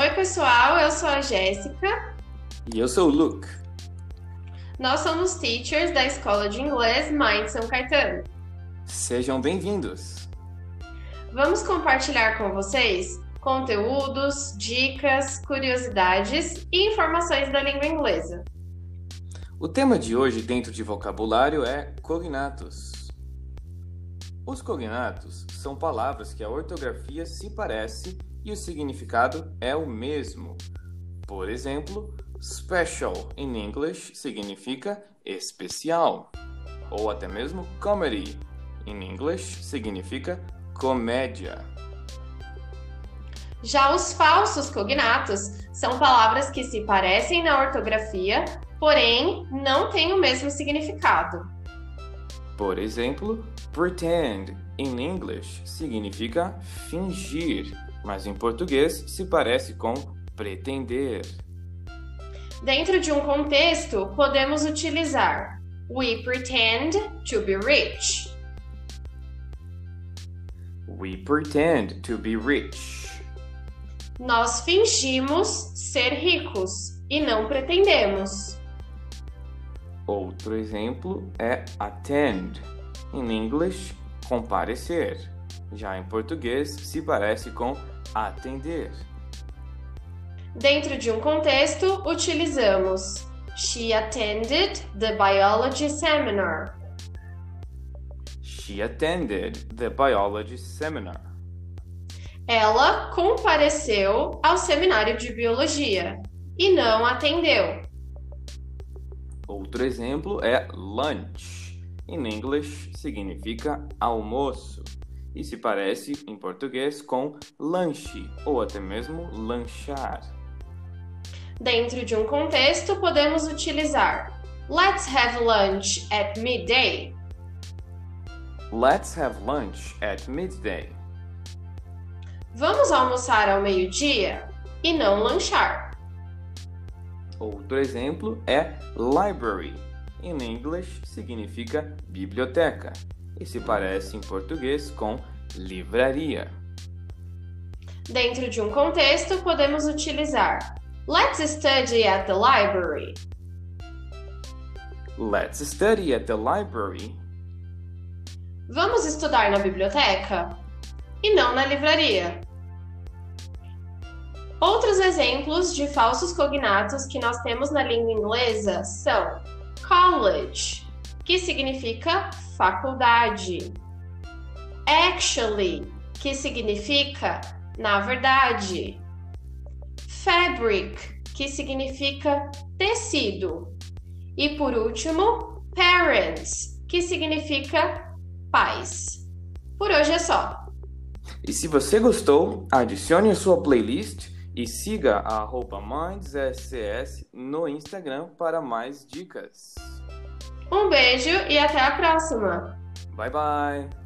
Oi, pessoal, eu sou a Jéssica. E eu sou o Luke. Nós somos teachers da Escola de Inglês Mind São Caetano. Sejam bem-vindos. Vamos compartilhar com vocês conteúdos, dicas, curiosidades e informações da língua inglesa. O tema de hoje dentro de vocabulário é cognatos. Os cognatos são palavras que a ortografia se parece e o significado é o mesmo. Por exemplo, special in English significa especial, ou até mesmo comedy in English significa comédia. Já os falsos cognatos são palavras que se parecem na ortografia, porém não têm o mesmo significado. Por exemplo, pretend in English significa fingir, mas em português se parece com pretender. Dentro de um contexto, podemos utilizar We pretend to be rich. We pretend to be rich. Nós fingimos ser ricos e não pretendemos. Outro exemplo é attend. Em inglês, comparecer. Já em português, se parece com atender. Dentro de um contexto, utilizamos She attended the biology seminar. She attended the biology seminar. Ela compareceu ao seminário de biologia e não atendeu. Outro exemplo é lunch. Em inglês significa almoço e se parece em português com lanche ou até mesmo lanchar. Dentro de um contexto, podemos utilizar Let's have lunch at midday. Let's have lunch at midday. Vamos almoçar ao meio-dia e não lanchar. Outro exemplo é library. Em inglês significa biblioteca e se parece em português com livraria. Dentro de um contexto, podemos utilizar Let's study at the library. Let's study at the library. Vamos estudar na biblioteca e não na livraria. Outros exemplos de falsos cognatos que nós temos na língua inglesa são college, que significa faculdade, actually, que significa na verdade, fabric, que significa tecido, e por último, parents, que significa pais. Por hoje é só. E se você gostou, adicione a sua playlist e siga a arroba MindsSCS no Instagram para mais dicas. Um beijo e até a próxima! Bye bye!